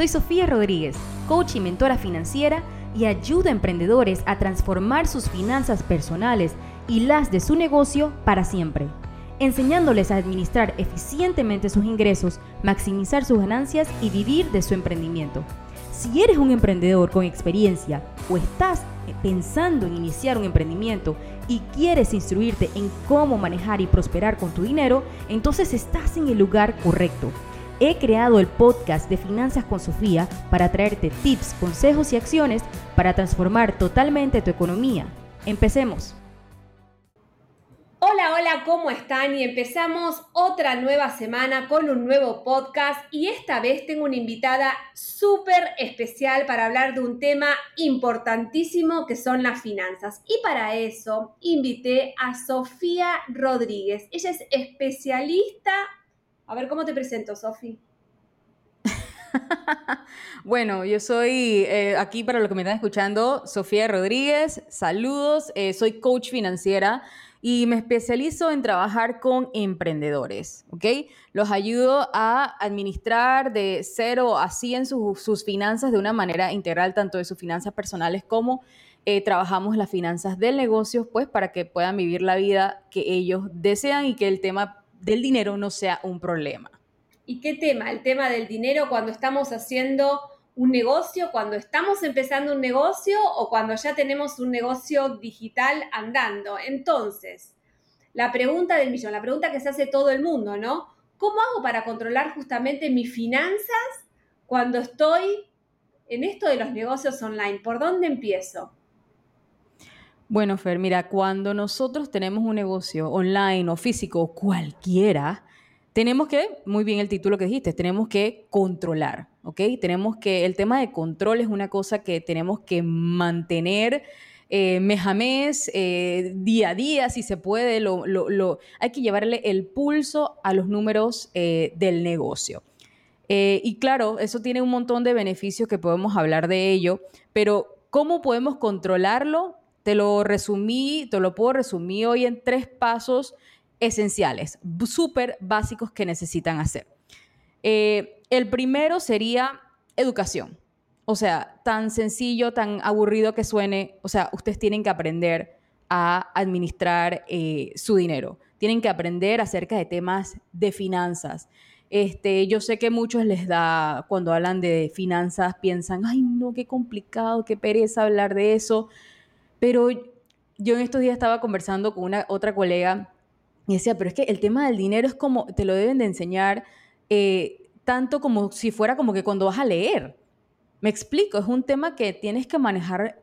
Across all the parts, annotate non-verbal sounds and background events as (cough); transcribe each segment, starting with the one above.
Soy Sofía Rodríguez, coach y mentora financiera y ayudo a emprendedores a transformar sus finanzas personales y las de su negocio para siempre, enseñándoles a administrar eficientemente sus ingresos, maximizar sus ganancias y vivir de su emprendimiento. Si eres un emprendedor con experiencia o estás pensando en iniciar un emprendimiento y quieres instruirte en cómo manejar y prosperar con tu dinero, entonces estás en el lugar correcto He creado el podcast de Finanzas con Sofía para traerte tips, consejos y acciones para transformar totalmente tu economía. Empecemos. Hola, hola, ¿cómo están? Y empezamos otra nueva semana con un nuevo podcast y esta vez tengo una invitada súper especial para hablar de un tema importantísimo que son las finanzas. Y para eso invité a Sofía Rodríguez. Ella es especialista a ver, ¿cómo te presento, Sofi? (laughs) bueno, yo soy eh, aquí para los que me están escuchando, Sofía Rodríguez. Saludos, eh, soy coach financiera y me especializo en trabajar con emprendedores, ¿ok? Los ayudo a administrar de cero a 100 sus finanzas de una manera integral, tanto de sus finanzas personales como eh, trabajamos las finanzas del negocio, pues para que puedan vivir la vida que ellos desean y que el tema del dinero no sea un problema. ¿Y qué tema? El tema del dinero cuando estamos haciendo un negocio, cuando estamos empezando un negocio o cuando ya tenemos un negocio digital andando. Entonces, la pregunta del millón, la pregunta que se hace todo el mundo, ¿no? ¿Cómo hago para controlar justamente mis finanzas cuando estoy en esto de los negocios online? ¿Por dónde empiezo? Bueno, Fer, mira, cuando nosotros tenemos un negocio online o físico, cualquiera, tenemos que, muy bien el título que dijiste, tenemos que controlar, ¿ok? Tenemos que, el tema de control es una cosa que tenemos que mantener eh, mes a mes, eh, día a día, si se puede, lo, hay que llevarle el pulso a los números eh, del negocio. y claro, eso tiene un montón de beneficios que podemos hablar de ello, pero ¿cómo podemos controlarlo? Te lo resumí, te lo puedo resumir hoy en tres pasos esenciales, súper básicos que necesitan hacer. Eh, el primero sería educación. O sea, tan sencillo, tan aburrido que suene, o sea, ustedes tienen que aprender a administrar eh, su dinero. Tienen que aprender acerca de temas de finanzas. Este, yo sé que muchos les da, cuando hablan de finanzas, piensan, ay, no, qué complicado, qué pereza hablar de eso. Pero yo en estos días estaba conversando con una otra colega y decía, pero es que el tema del dinero es como, te lo deben de enseñar eh, tanto como si fuera como que cuando vas a leer. Me explico, es un tema que tienes que manejar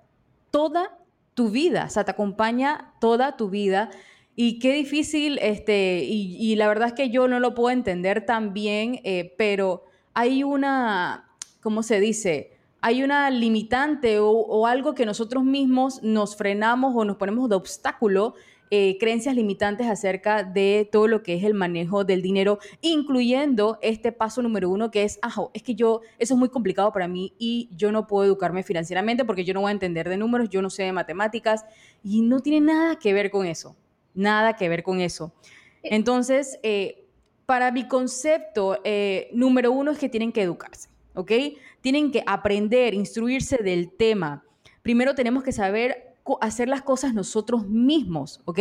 toda tu vida, o sea, te acompaña toda tu vida. Y qué difícil, este, y, la verdad es que yo no lo puedo entender tan bien, eh, pero hay una, ¿cómo se dice? Hay una limitante o, algo que nosotros mismos nos frenamos o nos ponemos de obstáculo, eh, creencias limitantes acerca de todo lo que es el manejo del dinero, incluyendo este paso número uno que es, ajo, es que yo, eso es muy complicado para mí y yo no puedo educarme financieramente porque yo no voy a entender de números, yo no sé de matemáticas y no tiene nada que ver con eso, nada que ver con eso. Eh. Entonces, eh, para mi concepto, número uno es que tienen que educarse. ¿Ok? Tienen que aprender, instruirse del tema. Primero tenemos que saber hacer las cosas nosotros mismos, ¿ok?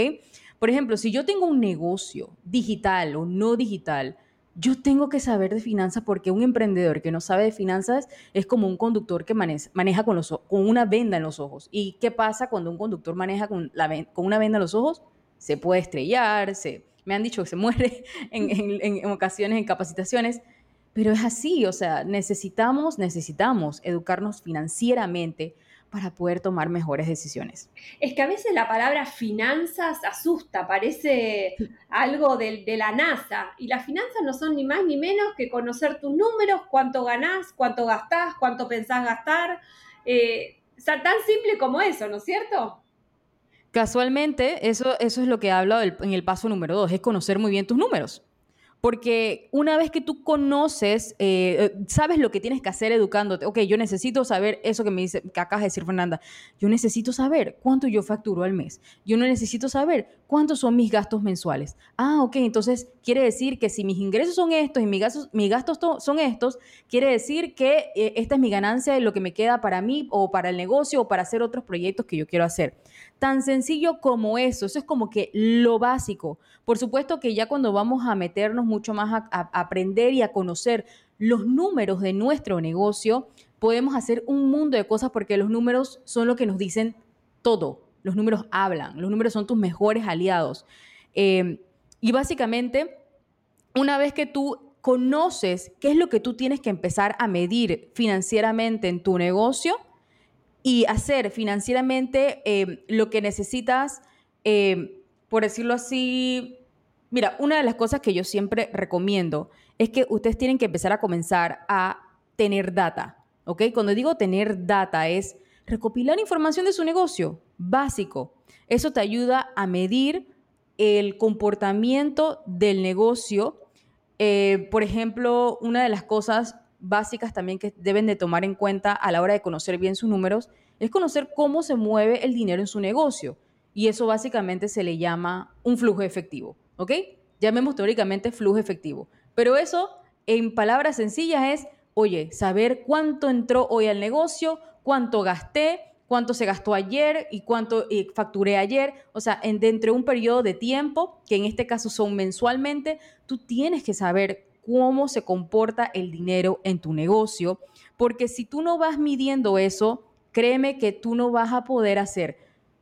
Por ejemplo, si yo tengo un negocio digital o no digital, yo tengo que saber de finanzas porque un emprendedor que no sabe de finanzas es como un conductor que maneja, con, una venda en los ojos. ¿Y qué pasa cuando un conductor maneja con una venda en los ojos? Se puede estrellar, se, me han dicho que se muere (laughs) en, en ocasiones, en capacitaciones. Pero es así, o sea, necesitamos, necesitamos educarnos financieramente para poder tomar mejores decisiones. Es que a veces la palabra finanzas asusta, parece algo de, la NASA. Y las finanzas no son ni más ni menos que conocer tus números, cuánto ganás, cuánto gastás, cuánto pensás gastar. Eh, o sea, tan simple como eso, ¿no es cierto? Casualmente, eso, eso es lo que he hablado en el paso número dos, es conocer muy bien tus números. Porque una vez que tú conoces, eh, sabes lo que tienes que hacer educándote. Ok, yo necesito saber eso que me dice, que acaba de decir Fernanda. Yo necesito saber cuánto yo facturo al mes. Yo no necesito saber cuántos son mis gastos mensuales. Ah, ok, entonces quiere decir que si mis ingresos son estos y mis gastos, son estos, quiere decir que eh, esta es mi ganancia y lo que me queda para mí o para el negocio o para hacer otros proyectos que yo quiero hacer. Tan sencillo como eso, eso es como que lo básico. Por supuesto que ya cuando vamos a meternos mucho más a, aprender y a conocer los números de nuestro negocio, podemos hacer un mundo de cosas porque los números son lo que nos dicen todo. Los números hablan, los números son tus mejores aliados. Eh, y básicamente, una vez que tú conoces qué es lo que tú tienes que empezar a medir financieramente en tu negocio, y hacer financieramente eh, lo que necesitas, eh, por decirlo así. Mira, una de las cosas que yo siempre recomiendo es que ustedes tienen que empezar a comenzar a tener data, ¿ok? Cuando digo tener data es recopilar información de su negocio, básico. Eso te ayuda a medir el comportamiento del negocio. Eh, por ejemplo, una de las cosas básicas también que deben de tomar en cuenta a la hora de conocer bien sus números es conocer cómo se mueve el dinero en su negocio. Y eso básicamente se le llama un flujo efectivo, ¿ok? Llamemos teóricamente flujo efectivo. Pero eso, en palabras sencillas, es, oye, saber cuánto entró hoy al negocio, cuánto gasté, cuánto se gastó ayer y cuánto facturé ayer. O sea, en, dentro de un periodo de tiempo, que en este caso son mensualmente, tú tienes que saber cómo se comporta el dinero en tu negocio, porque si tú no vas midiendo eso, créeme que tú no vas a poder hacer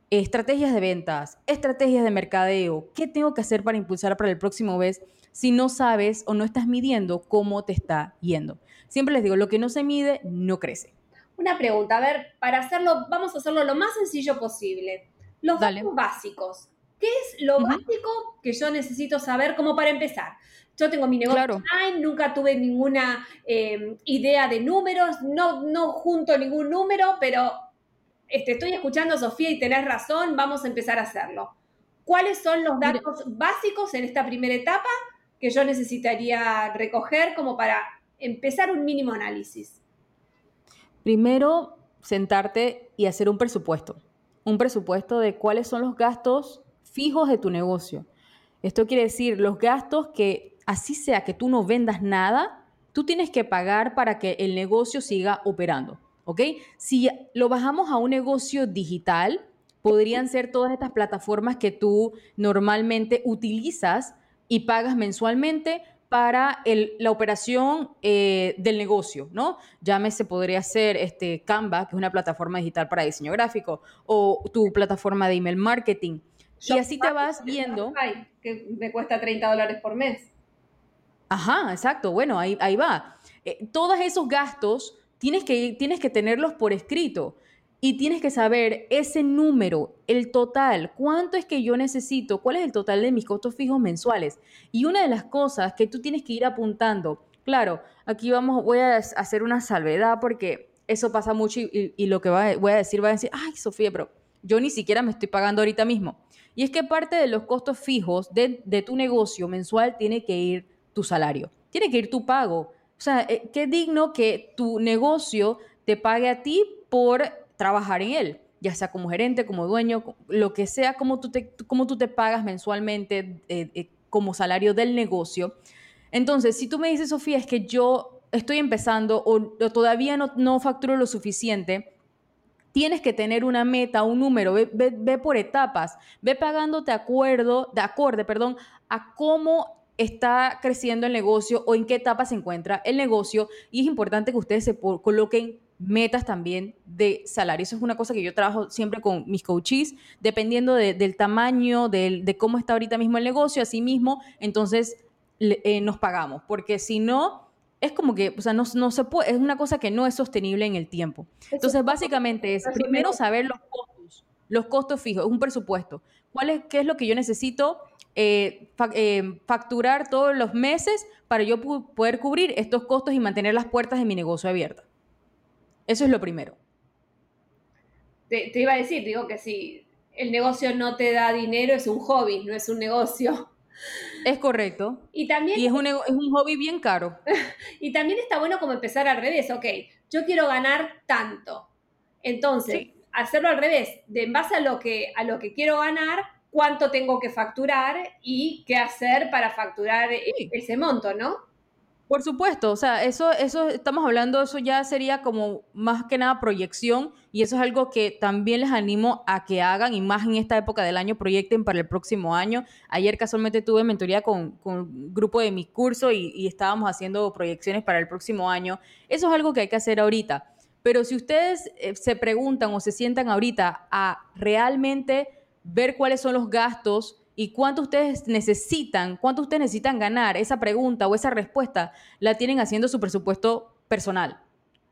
estrategias de ventas, estrategias de mercadeo, qué tengo que hacer para impulsar para el próximo mes si no sabes o no estás midiendo cómo te está yendo. Siempre les digo, lo que no se mide no crece. Una pregunta, a ver, para hacerlo, vamos a hacerlo lo más sencillo posible. Los datos básicos. ¿Qué es lo básico que yo necesito saber como para empezar? Yo tengo mi negocio online, nunca tuve ninguna em, idea de números, no, no junto ningún número, pero este, estoy escuchando a Sofía y tenés razón, vamos a empezar a hacerlo. ¿Cuáles son los datos básicos en esta primera etapa que yo necesitaría recoger como para empezar un mínimo análisis? Primero, sentarte y hacer un presupuesto. Un presupuesto de cuáles son los gastos fijos de tu negocio. Esto quiere decir los gastos que así sea que tú no vendas nada, tú tienes que pagar para que el negocio siga operando, ¿ok? Si lo bajamos a un negocio digital, podrían ser todas estas plataformas que tú normalmente utilizas y pagas mensualmente para la operación eh, del negocio, ¿no? Llámese, podría ser este Canva, que es una plataforma digital para diseño gráfico, o tu plataforma de email marketing. Y así te vas viendo. Que me cuesta 30 dólares por mes. Ajá, exacto. Bueno, ahí, ahí va. Eh, todos esos gastos tienes que, tienes que tenerlos por escrito y tienes que saber ese número, el total, cuánto es que yo necesito, cuál es el total de mis costos fijos mensuales. Y una de las cosas que tú tienes que ir apuntando, claro, aquí vamos, voy a hacer una salvedad porque eso pasa mucho y, lo que voy a decir va a decir, ay, Sofía, pero yo ni siquiera me estoy pagando ahorita mismo. Y es que parte de los costos fijos de, tu negocio mensual tiene que ir tu salario. Tiene que ir tu pago. O sea, eh, qué digno que tu negocio te pague a ti por trabajar en él, ya sea como gerente, como dueño, lo que sea, como tú te, tú te pagas mensualmente eh, eh, como salario del negocio. Entonces, si tú me dices, Sofía, es que yo estoy empezando o, todavía no, no, facturo lo suficiente, tienes que tener una meta, un número, ve, ve por etapas, ve pagándote acuerdo, de acorde, perdón, a cómo está creciendo el negocio o en qué etapa se encuentra el negocio y es importante que ustedes se coloquen metas también de salario. Eso es una cosa que yo trabajo siempre con mis coaches, dependiendo del tamaño, de, cómo está ahorita mismo el negocio, así mismo, entonces eh, nos pagamos, porque si no, es como que, o sea, no, no, se puede, es una cosa que no es sostenible en el tiempo. Entonces, básicamente es primero saber los costos, los costos fijos, es un presupuesto. ¿Cuál es, ¿Qué es lo que yo necesito eh, eh, facturar todos los meses para yo poder cubrir estos costos y mantener las puertas de mi negocio abiertas. Eso es lo primero. Te, iba a decir, digo que si el negocio no te da dinero, es un hobby, no es un negocio. Es correcto. Y también... Y es un, es un hobby bien caro. (laughs) y también está bueno como empezar al revés, ok, yo quiero ganar tanto. Entonces, hacerlo al revés, de en base a lo que, a lo que quiero ganar, cuánto tengo que facturar y qué hacer para facturar ese monto, ¿no? Por supuesto, o sea, eso, eso estamos hablando, eso ya sería como más que nada proyección y eso es algo que también les animo a que hagan y más en esta época del año proyecten para el próximo año. Ayer casualmente tuve mentoría con, con un grupo de mi curso y, y estábamos haciendo proyecciones para el próximo año. Eso es algo que hay que hacer ahorita. Pero si ustedes eh, se preguntan o se sientan ahorita a realmente ver cuáles son los gastos, y cuánto ustedes necesitan, cuánto ustedes necesitan ganar, esa pregunta o esa respuesta la tienen haciendo su presupuesto personal.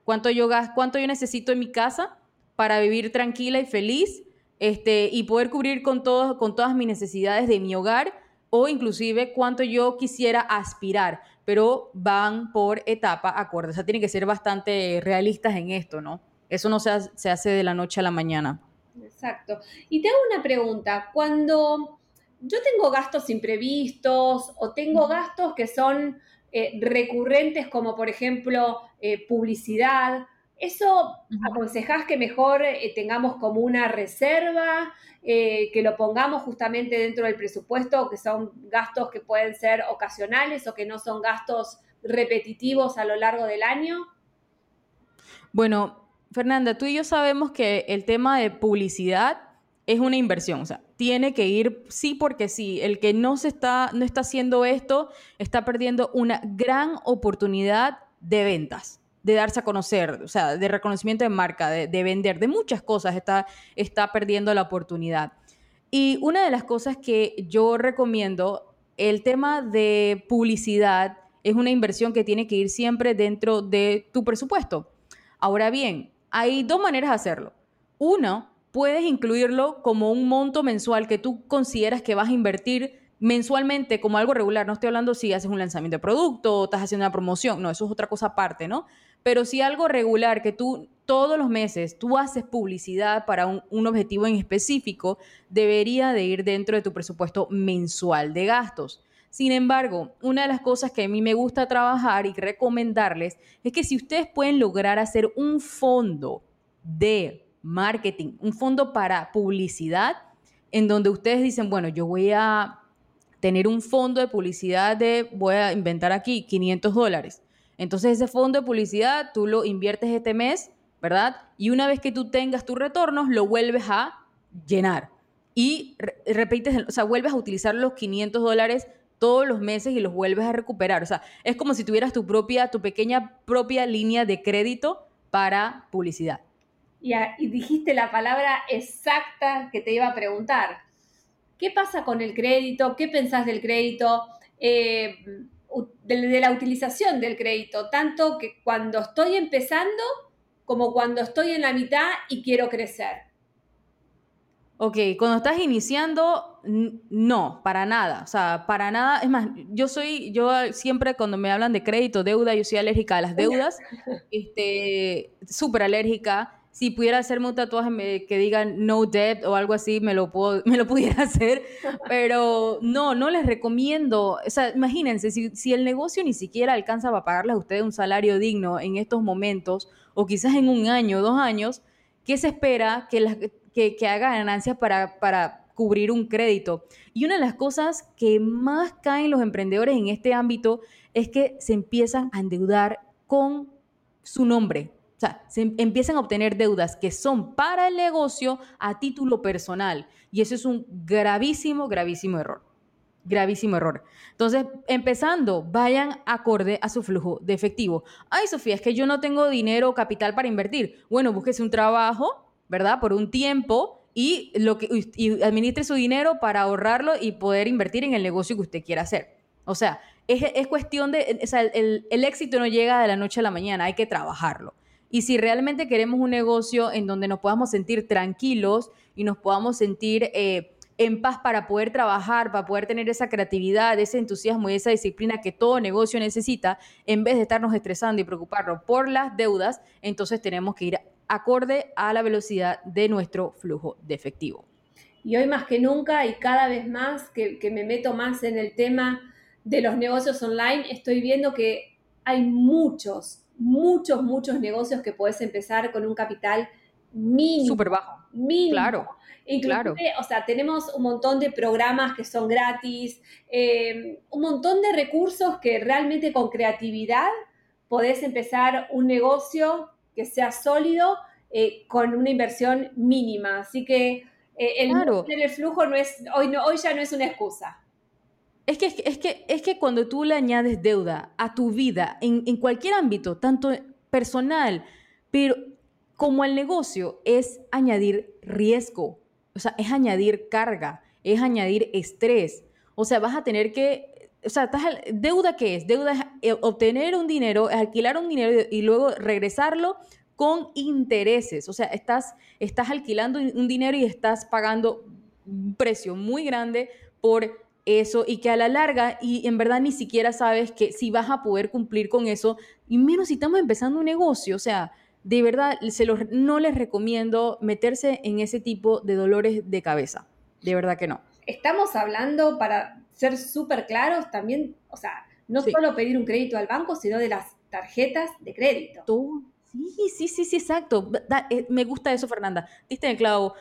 ¿Cuánto yo, cuánto yo necesito en mi casa para vivir tranquila y feliz este, y poder cubrir con, todo, con todas mis necesidades de mi hogar? O inclusive cuánto yo quisiera aspirar, pero van por etapa acorde. O sea, tienen que ser bastante realistas en esto, ¿no? Eso no se, hace de la noche a la mañana. Exacto. Y tengo una pregunta. Cuando yo tengo gastos imprevistos o tengo gastos que son eh, recurrentes como por ejemplo eh, publicidad. ¿Eso aconsejás que mejor eh, tengamos como una reserva, que lo pongamos justamente dentro del presupuesto, que son gastos que pueden ser ocasionales o que no son gastos repetitivos a lo largo del año? Bueno, Fernanda, tú y yo sabemos que el tema de publicidad es una inversión, o sea, tiene que ir sí porque sí. El que no se está no está haciendo esto está perdiendo una gran oportunidad de ventas, de darse a conocer, o sea, de reconocimiento de marca, de, vender, de muchas cosas está está perdiendo la oportunidad. Y una de las cosas que yo recomiendo, el tema de publicidad es una inversión que tiene que ir siempre dentro de tu presupuesto. Ahora bien, hay dos maneras de hacerlo. Uno puedes incluirlo como un monto mensual que tú consideras que vas a invertir mensualmente como algo regular. No estoy hablando si haces un lanzamiento de producto o estás haciendo una promoción, no, eso es otra cosa aparte, ¿no? Pero si algo regular que tú todos los meses tú haces publicidad para un, un, objetivo en específico, debería de ir dentro de tu presupuesto mensual de gastos. Sin embargo, una de las cosas que a mí me gusta trabajar y recomendarles es que si ustedes pueden lograr hacer un fondo de marketing, un fondo para publicidad, en donde ustedes dicen, bueno, yo voy a tener un fondo de publicidad de, voy a inventar aquí, 500 dólares. Entonces ese fondo de publicidad tú lo inviertes este mes, ¿verdad? Y una vez que tú tengas tus retornos, lo vuelves a llenar. Y repites, o sea, vuelves a utilizar los 500 dólares todos los meses y los vuelves a recuperar. O sea, es como si tuvieras tu propia, tu pequeña propia línea de crédito para publicidad y, dijiste la palabra exacta que te iba a preguntar. ¿Qué pasa con el crédito? ¿Qué pensás del crédito? Eh, de, la utilización del crédito, tanto que cuando estoy empezando como cuando estoy en la mitad y quiero crecer. Ok, cuando estás iniciando, no, para nada. O sea, para nada. Es más, yo soy, yo siempre cuando me hablan de crédito, deuda, yo soy alérgica a las deudas. este, súper alérgica si pudiera hacerme un tatuaje que diga no debt o algo así, me lo, puedo, (laughs) me lo pudiera hacer, pero no, no les recomiendo, o sea, imagínense, si, si el negocio ni siquiera alcanza para pagarles a ustedes un salario digno en estos momentos, o quizás en un año, dos años, ¿qué se espera que, las, que, que haga ganancias para, para cubrir un crédito? Y una de las cosas que más caen los emprendedores en este ámbito es que se empiezan a endeudar con su nombre, o sea, se em, empiezan a obtener deudas que son para el negocio a título personal. Y eso es un gravísimo, gravísimo error. Gravísimo error. Entonces, empezando, vayan acorde a su flujo de efectivo. Ay, Sofía, es que yo no tengo dinero o capital para invertir. Bueno, búsquese un trabajo, ¿verdad? Por un tiempo y, lo que, y administre su dinero para ahorrarlo y poder invertir en el negocio que usted quiera hacer. O sea, es, es cuestión de, o sea, el, el éxito no llega de la noche a la mañana, hay que trabajarlo. Y si realmente queremos un negocio en donde nos podamos sentir tranquilos y nos podamos sentir eh, en paz para poder trabajar, para poder tener esa creatividad, ese entusiasmo y esa disciplina que todo negocio necesita, en vez de estarnos estresando y preocuparnos por las deudas, entonces tenemos que ir acorde a la velocidad de nuestro flujo de efectivo. y hoy más que nunca y cada vez más que, que me meto más en el tema de los negocios online, estoy viendo que hay muchos, muchos, muchos negocios que puedes empezar con un capital mínimo. Súper bajo. Mínimo. Claro. Inclusive, o sea, tenemos un montón de programas que son gratis, eh, un montón de recursos que realmente con creatividad podés empezar un negocio que sea sólido eh, con una inversión mínima. Así que eh, el, el flujo no es, hoy, no, hoy ya no es una excusa. Es que, es, que, es que cuando tú le añades deuda a tu vida en, en cualquier ámbito, tanto personal, pero como el negocio, es añadir riesgo, o sea, es añadir carga, es añadir estrés. O sea, vas a tener que, o sea, deuda qué es? Deuda es eh, obtener un dinero, es alquilar un dinero y luego regresarlo con intereses. O sea, estás, estás alquilando un dinero y estás pagando un precio muy grande por eso y que a la larga y en verdad ni siquiera sabes que si vas a poder cumplir con eso y menos si estamos empezando un negocio, o sea, de verdad se los, no les recomiendo meterse en ese tipo de dolores de cabeza, de verdad que no. Estamos hablando para ser súper claros también, o sea, no solo pedir un crédito al banco, sino de las tarjetas de crédito. Tú, sí, sí, sí, sí, exacto. Eh, me gusta eso, Fernanda. Diste el clavo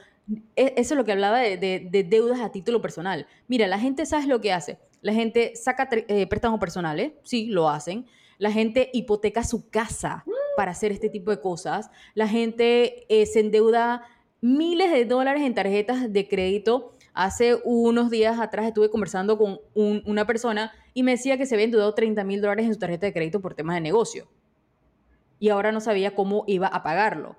eso es lo que hablaba de, deudas a título personal. Mira, la gente, ¿sabes lo que hace? La gente saca eh, préstamos personales, sí, lo hacen. La gente hipoteca su casa para hacer este tipo de cosas. La gente eh, se endeuda miles de dólares en tarjetas de crédito. Hace unos días atrás estuve conversando con una persona y me decía que se había endeudado 30 mil dólares en su tarjeta de crédito por temas de negocio. Y ahora no sabía cómo iba a pagarlo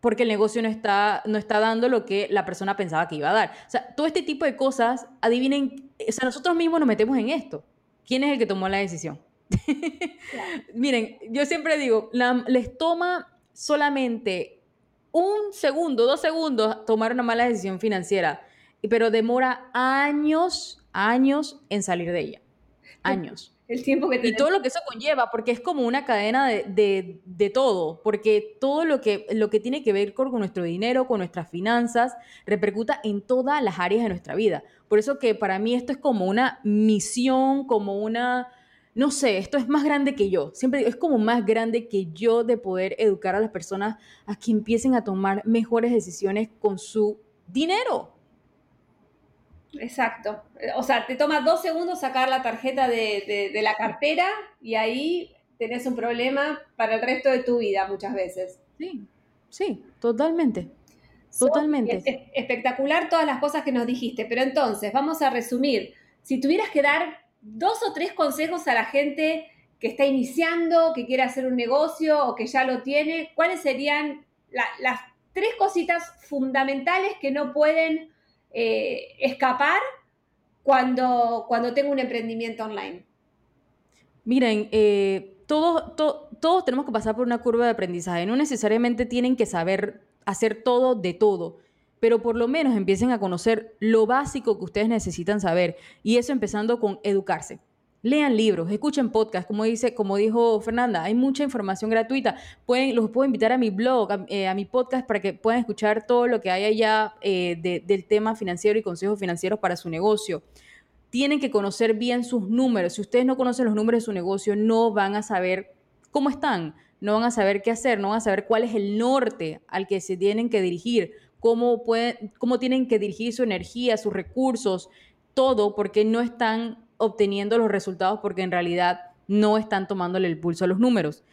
porque el negocio no está, no está dando lo que la persona pensaba que iba a dar. O sea, todo este tipo de cosas, adivinen, o sea, nosotros mismos nos metemos en esto. ¿Quién es el que tomó la decisión? (laughs) Miren, yo siempre digo, les toma solamente un segundo, dos segundos tomar una mala decisión financiera, pero demora años, años en salir de ella. Años el tiempo que Y todo lo que eso conlleva, porque es como una cadena de, de, todo, porque todo lo que, lo que tiene que ver con, nuestro dinero, con nuestras finanzas, repercuta en todas las áreas de nuestra vida. Por eso que para mí esto es como una misión, como una, no sé, esto es más grande que yo. Siempre es como más grande que yo de poder educar a las personas a que empiecen a tomar mejores decisiones con su dinero. Exacto. O sea, te toma dos segundos sacar la tarjeta de, la cartera y ahí tenés un problema para el resto de tu vida muchas veces. Sí, sí, totalmente. Totalmente. espectacular todas las cosas que nos dijiste, pero entonces, vamos a resumir. Si tuvieras que dar dos o tres consejos a la gente que está iniciando, que quiere hacer un negocio o que ya lo tiene, ¿cuáles serían las tres cositas fundamentales que no pueden eh, escapar cuando, cuando tengo un emprendimiento online? Miren, eh, todos, todos tenemos que pasar por una curva de aprendizaje. No necesariamente tienen que saber hacer todo de todo, pero por lo menos empiecen a conocer lo básico que ustedes necesitan saber. Y eso empezando con educarse. Lean libros, escuchen podcasts, como, dice, como dijo Fernanda, hay mucha información gratuita. Pueden, los puedo invitar a mi blog, a, eh, mi podcast, para que puedan escuchar todo lo que hay allá eh, del tema financiero y consejos financieros para su negocio. Tienen que conocer bien sus números. Si ustedes no conocen los números de su negocio, no van a saber cómo están, no van a saber qué hacer, no van a saber cuál es el norte al que se tienen que dirigir, cómo, pueden, cómo tienen que dirigir su energía, sus recursos, todo, porque no están obteniendo los resultados porque en realidad no están tomándole el pulso a los números.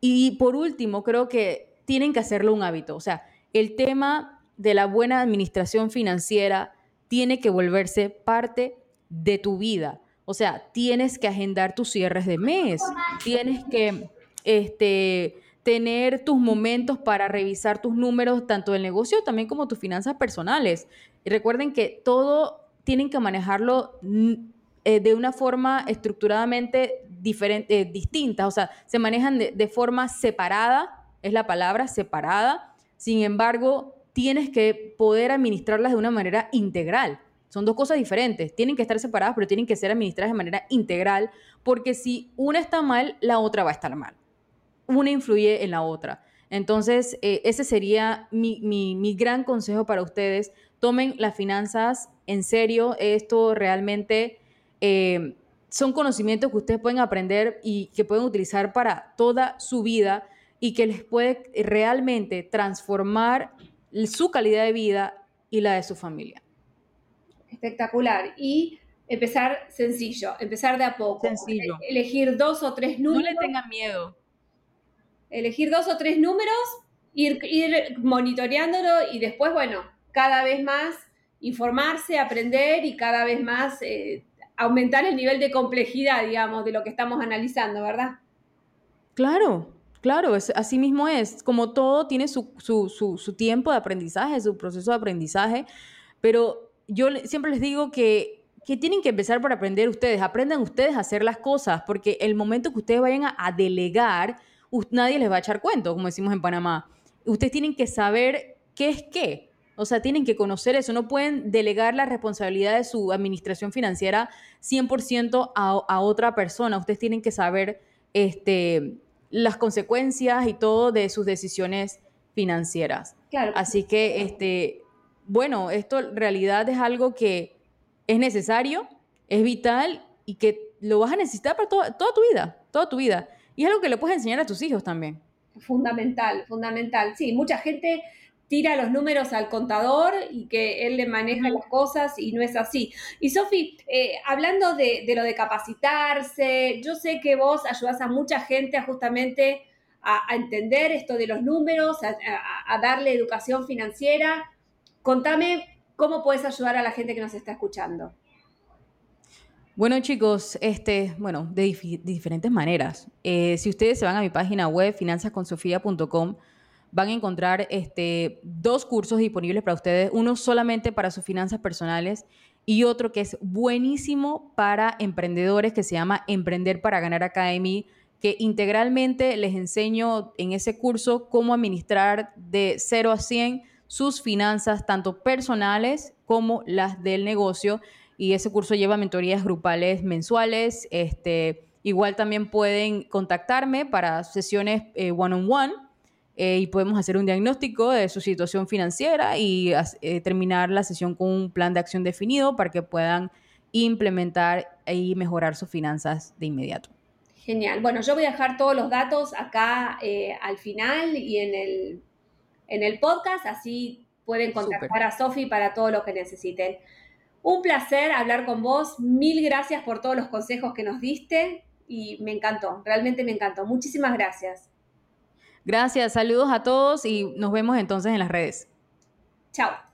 Y por último, creo que tienen que hacerlo un hábito. O sea, el tema de la buena administración financiera tiene que volverse parte de tu vida. O sea, tienes que agendar tus cierres de mes, tienes que este, tener tus momentos para revisar tus números, tanto del negocio también como tus finanzas personales. Y recuerden que todo tienen que manejarlo eh, de una forma estructuradamente diferente, eh, distinta, o sea, se manejan de, forma separada, es la palabra, separada, sin embargo, tienes que poder administrarlas de una manera integral. Son dos cosas diferentes, tienen que estar separadas, pero tienen que ser administradas de manera integral, porque si una está mal, la otra va a estar mal. Una influye en la otra. Entonces, eh, ese sería mi, mi, gran consejo para ustedes. tomen las finanzas en serio. Esto realmente eh, son conocimientos que ustedes pueden aprender y que pueden utilizar para toda su vida y que les puede realmente transformar su calidad de vida y la de su familia. Espectacular. Y empezar sencillo, empezar de a poco. Sencillo. Elegir dos o tres números. No le tengan miedo. Elegir dos o tres números, ir, ir monitoreándolo y después, bueno, cada vez más informarse, aprender y cada vez más eh, aumentar el nivel de complejidad, digamos, de lo que estamos analizando, ¿verdad? Claro, claro, así mismo es. Como todo tiene su, su, tiempo de aprendizaje, su proceso de aprendizaje, pero yo siempre les digo que que tienen que empezar por aprender ustedes. Aprendan ustedes a hacer las cosas, porque el momento que ustedes vayan a, delegar, nadie les va a echar cuento, como decimos en Panamá. Ustedes tienen que saber qué es qué. O sea, tienen que conocer eso. No pueden delegar la responsabilidad de su administración financiera 100% a, a otra persona. Ustedes tienen que saber este, las consecuencias y todo de sus decisiones financieras. Claro. Así que, este, bueno, esto en realidad es algo que es necesario, es vital y que lo vas a necesitar para toda tu vida, toda tu vida. Y es algo que le puedes enseñar a tus hijos también. Fundamental, fundamental. Sí, mucha gente tira los números al contador y que él le maneja las cosas y no es así. Y Sofi, eh, hablando de, lo de capacitarse, yo sé que vos ayudas a mucha gente a justamente a, entender esto de los números, a darle educación financiera. Contame ¿Cómo puedes ayudar a la gente que nos está escuchando? Bueno, chicos, este, bueno, de, diferentes maneras. Eh, si ustedes se van a mi página web, finanzasconsofía.com, van a encontrar este, dos cursos disponibles para ustedes, uno solamente para sus finanzas personales y otro que es buenísimo para emprendedores que se llama Emprender para Ganar Academy, que integralmente les enseño en ese curso cómo administrar de 0 a 100 sus finanzas, tanto personales como las del negocio. Y ese curso lleva mentorías grupales mensuales. Este, igual también pueden contactarme para sesiones eh, one-on-one. Eh, y podemos hacer un diagnóstico de su situación financiera y eh, terminar la sesión con un plan de acción definido para que puedan implementar y mejorar sus finanzas de inmediato. Genial. Bueno, yo voy a dejar todos los datos acá al final y en el en el podcast, así pueden contactar a Sofi para todo lo que necesiten. Un placer hablar con vos, mil gracias por todos los consejos que nos diste y me encantó, realmente me encantó. Muchísimas gracias. Gracias, saludos a todos y nos vemos entonces en las redes. Chao.